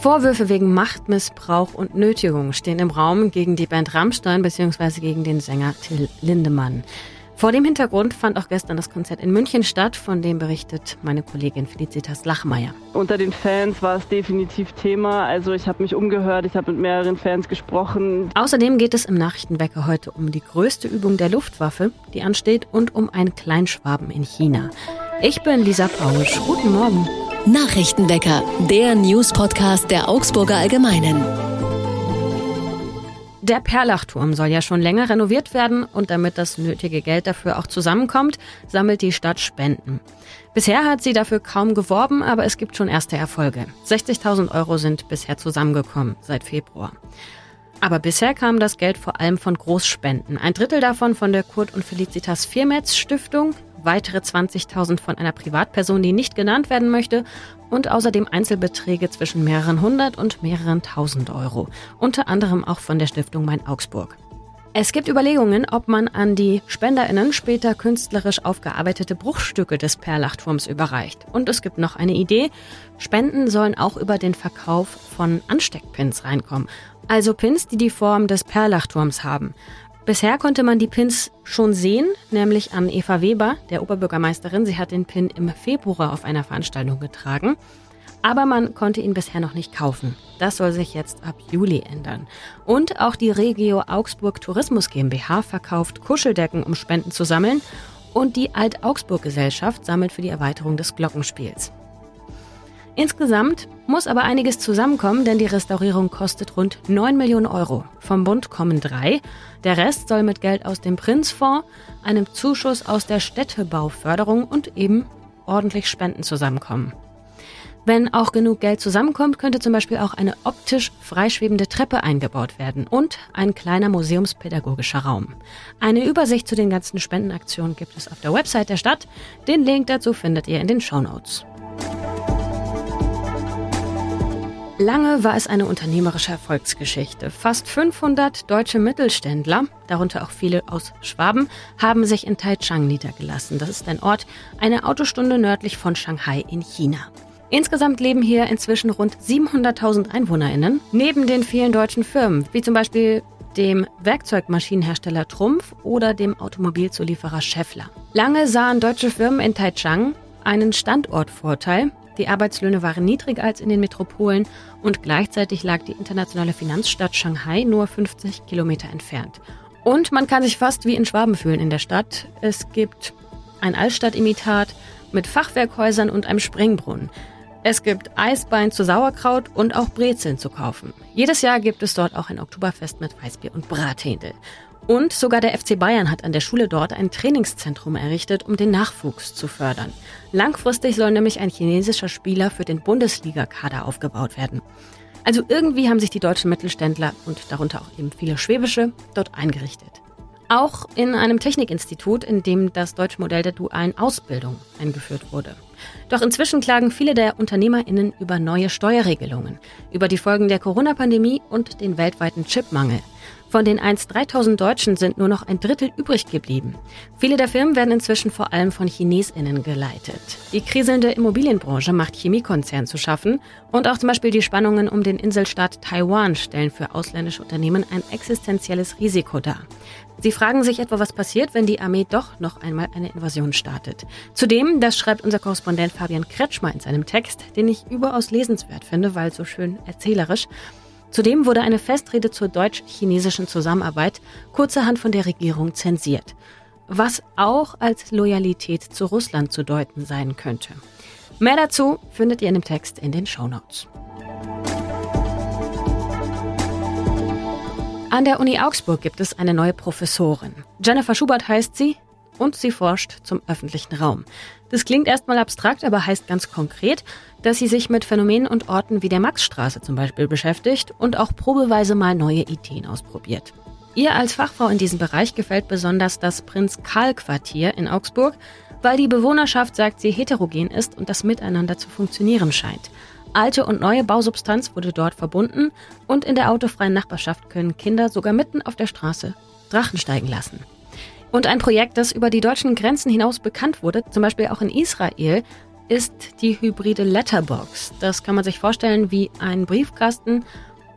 Vorwürfe wegen Machtmissbrauch und Nötigung stehen im Raum gegen die Band Rammstein bzw. gegen den Sänger Till Lindemann. Vor dem Hintergrund fand auch gestern das Konzert in München statt, von dem berichtet meine Kollegin Felicitas Lachmeier. Unter den Fans war es definitiv Thema. Also ich habe mich umgehört, ich habe mit mehreren Fans gesprochen. Außerdem geht es im Nachrichtenwecker heute um die größte Übung der Luftwaffe, die ansteht, und um einen Kleinschwaben in China. Ich bin Lisa Pausch. Guten Morgen. Nachrichtenwecker, der News-Podcast der Augsburger Allgemeinen. Der Perlachturm soll ja schon länger renoviert werden und damit das nötige Geld dafür auch zusammenkommt, sammelt die Stadt Spenden. Bisher hat sie dafür kaum geworben, aber es gibt schon erste Erfolge. 60.000 Euro sind bisher zusammengekommen seit Februar. Aber bisher kam das Geld vor allem von Großspenden. Ein Drittel davon von der Kurt und Felicitas Viermetz Stiftung, weitere 20.000 von einer Privatperson, die nicht genannt werden möchte und außerdem Einzelbeträge zwischen mehreren hundert und mehreren tausend Euro, unter anderem auch von der Stiftung Mein Augsburg. Es gibt Überlegungen, ob man an die SpenderInnen später künstlerisch aufgearbeitete Bruchstücke des Perlachturms überreicht. Und es gibt noch eine Idee. Spenden sollen auch über den Verkauf von Ansteckpins reinkommen. Also Pins, die die Form des Perlachturms haben. Bisher konnte man die Pins schon sehen, nämlich an Eva Weber, der Oberbürgermeisterin. Sie hat den Pin im Februar auf einer Veranstaltung getragen. Aber man konnte ihn bisher noch nicht kaufen. Das soll sich jetzt ab Juli ändern. Und auch die Regio Augsburg Tourismus GmbH verkauft Kuscheldecken, um Spenden zu sammeln. Und die Alt-Augsburg-Gesellschaft sammelt für die Erweiterung des Glockenspiels. Insgesamt muss aber einiges zusammenkommen, denn die Restaurierung kostet rund 9 Millionen Euro. Vom Bund kommen drei. Der Rest soll mit Geld aus dem Prinzfonds, einem Zuschuss aus der Städtebauförderung und eben ordentlich Spenden zusammenkommen. Wenn auch genug Geld zusammenkommt, könnte zum Beispiel auch eine optisch freischwebende Treppe eingebaut werden und ein kleiner museumspädagogischer Raum. Eine Übersicht zu den ganzen Spendenaktionen gibt es auf der Website der Stadt. Den Link dazu findet ihr in den Show Notes. Lange war es eine unternehmerische Erfolgsgeschichte. Fast 500 deutsche Mittelständler, darunter auch viele aus Schwaben, haben sich in Taichung niedergelassen. Das ist ein Ort eine Autostunde nördlich von Shanghai in China. Insgesamt leben hier inzwischen rund 700.000 EinwohnerInnen, neben den vielen deutschen Firmen, wie zum Beispiel dem Werkzeugmaschinenhersteller Trumpf oder dem Automobilzulieferer Scheffler. Lange sahen deutsche Firmen in Taichung einen Standortvorteil, die Arbeitslöhne waren niedriger als in den Metropolen und gleichzeitig lag die internationale Finanzstadt Shanghai nur 50 Kilometer entfernt. Und man kann sich fast wie in Schwaben fühlen in der Stadt. Es gibt ein Altstadtimitat mit Fachwerkhäusern und einem Springbrunnen. Es gibt Eisbein zu Sauerkraut und auch Brezeln zu kaufen. Jedes Jahr gibt es dort auch ein Oktoberfest mit Weißbier und Brathändel. Und sogar der FC Bayern hat an der Schule dort ein Trainingszentrum errichtet, um den Nachwuchs zu fördern. Langfristig soll nämlich ein chinesischer Spieler für den Bundesliga-Kader aufgebaut werden. Also irgendwie haben sich die deutschen Mittelständler und darunter auch eben viele schwäbische dort eingerichtet. Auch in einem Technikinstitut, in dem das deutsche Modell der dualen Ausbildung eingeführt wurde. Doch inzwischen klagen viele der UnternehmerInnen über neue Steuerregelungen, über die Folgen der Corona-Pandemie und den weltweiten Chipmangel. Von den einst 3000 Deutschen sind nur noch ein Drittel übrig geblieben. Viele der Firmen werden inzwischen vor allem von ChinesInnen geleitet. Die kriselnde Immobilienbranche macht Chemiekonzernen zu schaffen und auch zum Beispiel die Spannungen um den Inselstaat Taiwan stellen für ausländische Unternehmen ein existenzielles Risiko dar. Sie fragen sich etwa, was passiert, wenn die Armee doch noch einmal eine Invasion startet. Zudem, das schreibt unser Korrespondent Fabian Kretschmer in seinem Text, den ich überaus lesenswert finde, weil so schön erzählerisch, Zudem wurde eine Festrede zur deutsch-chinesischen Zusammenarbeit kurzerhand von der Regierung zensiert, was auch als Loyalität zu Russland zu deuten sein könnte. Mehr dazu findet ihr in dem Text in den Show Notes. An der Uni Augsburg gibt es eine neue Professorin. Jennifer Schubert heißt sie und sie forscht zum öffentlichen Raum. Das klingt erstmal abstrakt, aber heißt ganz konkret, dass sie sich mit Phänomenen und Orten wie der Maxstraße zum Beispiel beschäftigt und auch probeweise mal neue Ideen ausprobiert. Ihr als Fachfrau in diesem Bereich gefällt besonders das Prinz-Karl-Quartier in Augsburg, weil die Bewohnerschaft sagt, sie heterogen ist und das Miteinander zu funktionieren scheint. Alte und neue Bausubstanz wurde dort verbunden und in der autofreien Nachbarschaft können Kinder sogar mitten auf der Straße Drachen steigen lassen. Und ein Projekt, das über die deutschen Grenzen hinaus bekannt wurde, zum Beispiel auch in Israel, ist die hybride Letterbox. Das kann man sich vorstellen wie ein Briefkasten,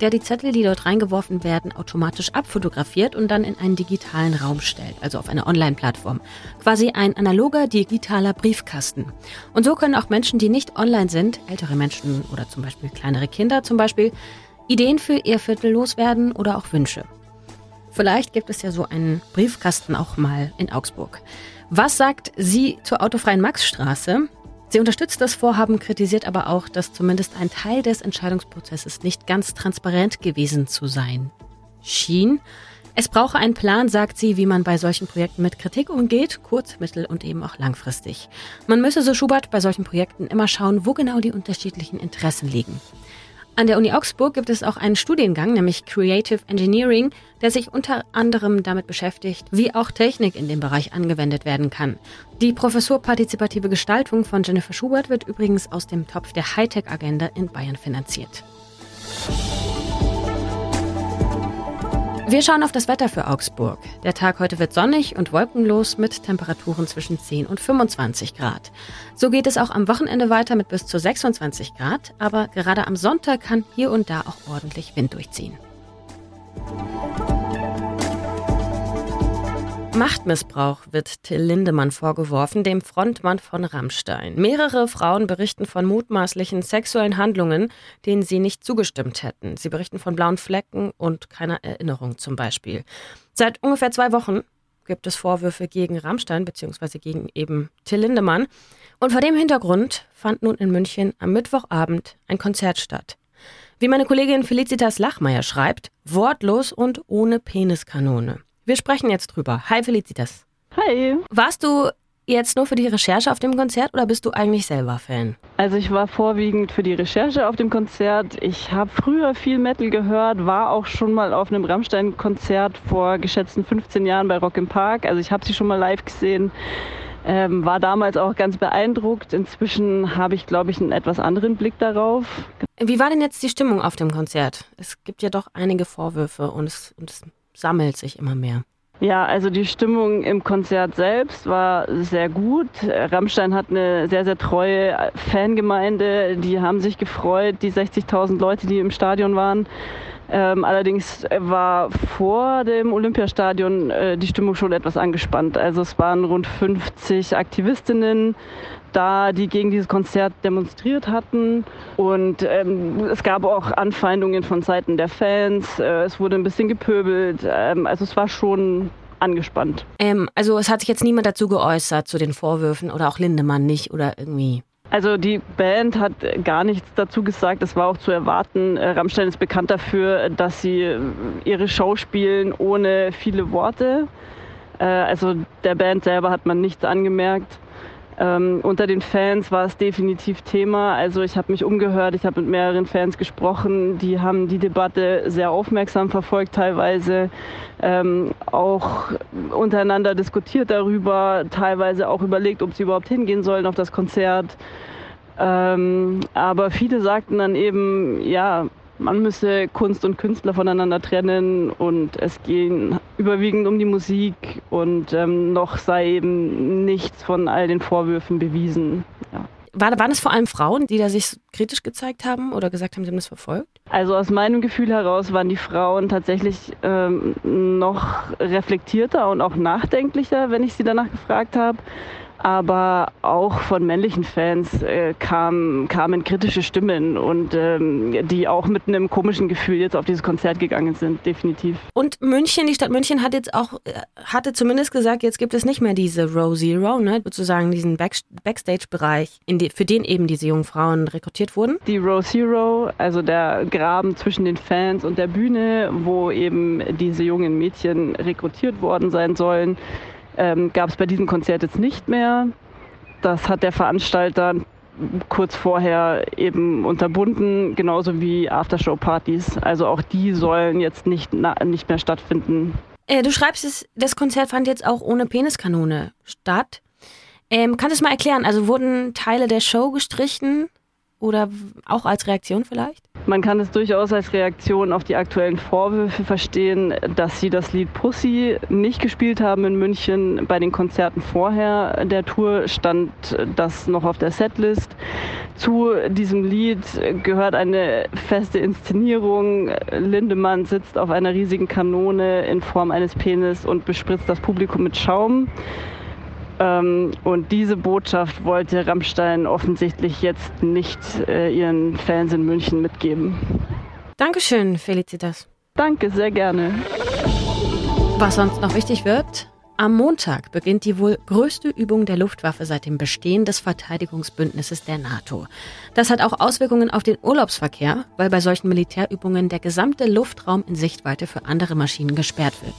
der die Zettel, die dort reingeworfen werden, automatisch abfotografiert und dann in einen digitalen Raum stellt, also auf eine Online-Plattform. Quasi ein analoger digitaler Briefkasten. Und so können auch Menschen, die nicht online sind, ältere Menschen oder zum Beispiel kleinere Kinder zum Beispiel, Ideen für ihr Viertel loswerden oder auch Wünsche. Vielleicht gibt es ja so einen Briefkasten auch mal in Augsburg. Was sagt sie zur autofreien Maxstraße? Sie unterstützt das Vorhaben, kritisiert aber auch, dass zumindest ein Teil des Entscheidungsprozesses nicht ganz transparent gewesen zu sein schien. Es brauche einen Plan, sagt sie, wie man bei solchen Projekten mit Kritik umgeht, kurz-, mittel- und eben auch langfristig. Man müsse, so Schubert, bei solchen Projekten immer schauen, wo genau die unterschiedlichen Interessen liegen. An der Uni Augsburg gibt es auch einen Studiengang, nämlich Creative Engineering, der sich unter anderem damit beschäftigt, wie auch Technik in dem Bereich angewendet werden kann. Die Professur Partizipative Gestaltung von Jennifer Schubert wird übrigens aus dem Topf der Hightech-Agenda in Bayern finanziert. Wir schauen auf das Wetter für Augsburg. Der Tag heute wird sonnig und wolkenlos mit Temperaturen zwischen 10 und 25 Grad. So geht es auch am Wochenende weiter mit bis zu 26 Grad, aber gerade am Sonntag kann hier und da auch ordentlich Wind durchziehen. Machtmissbrauch wird Till Lindemann vorgeworfen, dem Frontmann von Rammstein. Mehrere Frauen berichten von mutmaßlichen sexuellen Handlungen, denen sie nicht zugestimmt hätten. Sie berichten von blauen Flecken und keiner Erinnerung zum Beispiel. Seit ungefähr zwei Wochen gibt es Vorwürfe gegen Rammstein bzw. gegen eben Till Lindemann. Und vor dem Hintergrund fand nun in München am Mittwochabend ein Konzert statt. Wie meine Kollegin Felicitas Lachmeier schreibt, wortlos und ohne Peniskanone. Wir sprechen jetzt drüber. Hi Felicitas. Hi. Warst du jetzt nur für die Recherche auf dem Konzert oder bist du eigentlich selber Fan? Also ich war vorwiegend für die Recherche auf dem Konzert. Ich habe früher viel Metal gehört, war auch schon mal auf einem Rammstein-Konzert vor geschätzten 15 Jahren bei Rock im Park. Also ich habe sie schon mal live gesehen. Ähm, war damals auch ganz beeindruckt. Inzwischen habe ich, glaube ich, einen etwas anderen Blick darauf. Wie war denn jetzt die Stimmung auf dem Konzert? Es gibt ja doch einige Vorwürfe und es, und es sammelt sich immer mehr. Ja, also die Stimmung im Konzert selbst war sehr gut. Rammstein hat eine sehr, sehr treue Fangemeinde. Die haben sich gefreut, die 60.000 Leute, die im Stadion waren. Ähm, allerdings war vor dem Olympiastadion äh, die Stimmung schon etwas angespannt. Also es waren rund 50 Aktivistinnen da, die gegen dieses Konzert demonstriert hatten. Und ähm, es gab auch Anfeindungen von Seiten der Fans. Äh, es wurde ein bisschen gepöbelt. Ähm, also es war schon angespannt. Ähm, also es hat sich jetzt niemand dazu geäußert zu den Vorwürfen oder auch Lindemann nicht oder irgendwie. Also die Band hat gar nichts dazu gesagt, das war auch zu erwarten. Äh, Rammstein ist bekannt dafür, dass sie äh, ihre Show spielen ohne viele Worte. Äh, also der Band selber hat man nichts angemerkt. Ähm, unter den Fans war es definitiv Thema. Also ich habe mich umgehört, ich habe mit mehreren Fans gesprochen, die haben die Debatte sehr aufmerksam verfolgt teilweise, ähm, auch untereinander diskutiert darüber, teilweise auch überlegt, ob sie überhaupt hingehen sollen auf das Konzert. Ähm, aber viele sagten dann eben, ja, man müsse Kunst und Künstler voneinander trennen und es ging überwiegend um die Musik und ähm, noch sei eben nichts von all den Vorwürfen bewiesen. Ja. War, waren es vor allem Frauen, die da sich kritisch gezeigt haben oder gesagt haben, sie haben das verfolgt? Also aus meinem Gefühl heraus waren die Frauen tatsächlich ähm, noch reflektierter und auch nachdenklicher, wenn ich sie danach gefragt habe aber auch von männlichen Fans äh, kam, kamen kritische Stimmen und ähm, die auch mit einem komischen Gefühl jetzt auf dieses Konzert gegangen sind, definitiv. Und München, die Stadt München hat jetzt auch, äh, hatte zumindest gesagt, jetzt gibt es nicht mehr diese Row Zero, ne, sozusagen diesen Back Backstage-Bereich, die, für den eben diese jungen Frauen rekrutiert wurden. Die Row Zero, also der Graben zwischen den Fans und der Bühne, wo eben diese jungen Mädchen rekrutiert worden sein sollen, ähm, gab es bei diesem Konzert jetzt nicht mehr. Das hat der Veranstalter kurz vorher eben unterbunden, genauso wie Aftershow-Partys. Also auch die sollen jetzt nicht, na, nicht mehr stattfinden. Äh, du schreibst es, das Konzert fand jetzt auch ohne Peniskanone statt. Ähm, kannst du es mal erklären? Also wurden Teile der Show gestrichen oder auch als Reaktion vielleicht? Man kann es durchaus als Reaktion auf die aktuellen Vorwürfe verstehen, dass sie das Lied Pussy nicht gespielt haben in München. Bei den Konzerten vorher der Tour stand das noch auf der Setlist. Zu diesem Lied gehört eine feste Inszenierung. Lindemann sitzt auf einer riesigen Kanone in Form eines Penis und bespritzt das Publikum mit Schaum. Ähm, und diese Botschaft wollte Rammstein offensichtlich jetzt nicht äh, ihren Fans in München mitgeben. Dankeschön, Felicitas. Danke, sehr gerne. Was sonst noch wichtig wird, am Montag beginnt die wohl größte Übung der Luftwaffe seit dem Bestehen des Verteidigungsbündnisses der NATO. Das hat auch Auswirkungen auf den Urlaubsverkehr, weil bei solchen Militärübungen der gesamte Luftraum in Sichtweite für andere Maschinen gesperrt wird.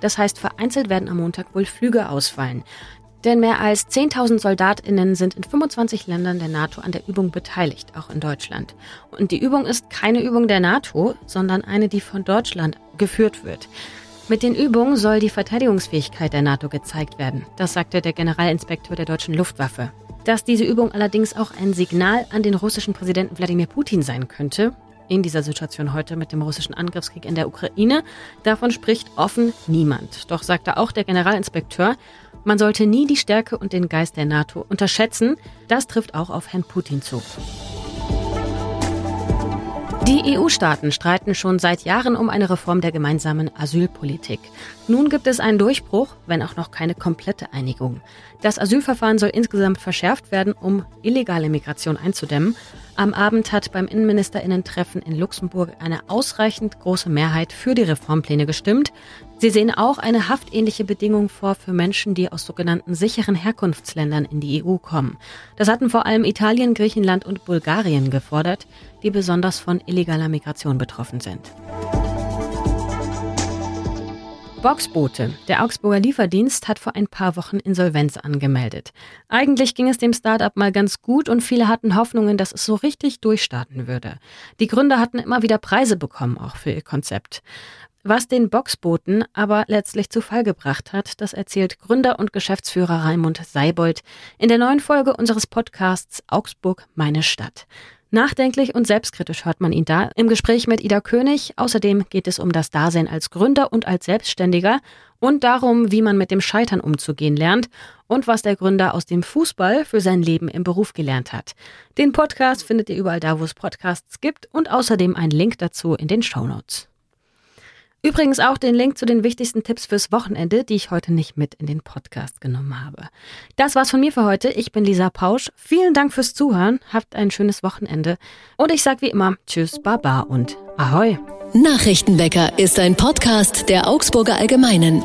Das heißt, vereinzelt werden am Montag wohl Flüge ausfallen. Denn mehr als 10.000 Soldatinnen sind in 25 Ländern der NATO an der Übung beteiligt, auch in Deutschland. Und die Übung ist keine Übung der NATO, sondern eine, die von Deutschland geführt wird. Mit den Übungen soll die Verteidigungsfähigkeit der NATO gezeigt werden. Das sagte der Generalinspekteur der deutschen Luftwaffe. Dass diese Übung allerdings auch ein Signal an den russischen Präsidenten Wladimir Putin sein könnte, in dieser Situation heute mit dem russischen Angriffskrieg in der Ukraine. Davon spricht offen niemand. Doch sagte auch der Generalinspekteur, man sollte nie die Stärke und den Geist der NATO unterschätzen. Das trifft auch auf Herrn Putin zu. Die EU-Staaten streiten schon seit Jahren um eine Reform der gemeinsamen Asylpolitik. Nun gibt es einen Durchbruch, wenn auch noch keine komplette Einigung. Das Asylverfahren soll insgesamt verschärft werden, um illegale Migration einzudämmen. Am Abend hat beim Innenministerinnen-Treffen in Luxemburg eine ausreichend große Mehrheit für die Reformpläne gestimmt. Sie sehen auch eine haftähnliche Bedingung vor für Menschen, die aus sogenannten sicheren Herkunftsländern in die EU kommen. Das hatten vor allem Italien, Griechenland und Bulgarien gefordert, die besonders von illegaler Migration betroffen sind. Boxboote. Der Augsburger Lieferdienst hat vor ein paar Wochen Insolvenz angemeldet. Eigentlich ging es dem Startup mal ganz gut und viele hatten Hoffnungen, dass es so richtig durchstarten würde. Die Gründer hatten immer wieder Preise bekommen, auch für ihr Konzept. Was den Boxbooten aber letztlich zu Fall gebracht hat, das erzählt Gründer und Geschäftsführer Raimund Seibold in der neuen Folge unseres Podcasts Augsburg meine Stadt. Nachdenklich und selbstkritisch hört man ihn da im Gespräch mit Ida König. Außerdem geht es um das Dasein als Gründer und als Selbstständiger und darum, wie man mit dem Scheitern umzugehen lernt und was der Gründer aus dem Fußball für sein Leben im Beruf gelernt hat. Den Podcast findet ihr überall da, wo es Podcasts gibt und außerdem einen Link dazu in den Show Notes. Übrigens auch den Link zu den wichtigsten Tipps fürs Wochenende, die ich heute nicht mit in den Podcast genommen habe. Das war's von mir für heute. Ich bin Lisa Pausch. Vielen Dank fürs Zuhören. Habt ein schönes Wochenende. Und ich sag wie immer Tschüss, Baba und Ahoi. Nachrichtenwecker ist ein Podcast der Augsburger Allgemeinen.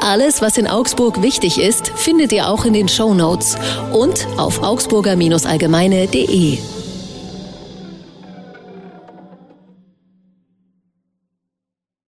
Alles, was in Augsburg wichtig ist, findet ihr auch in den Show Notes und auf augsburger-allgemeine.de.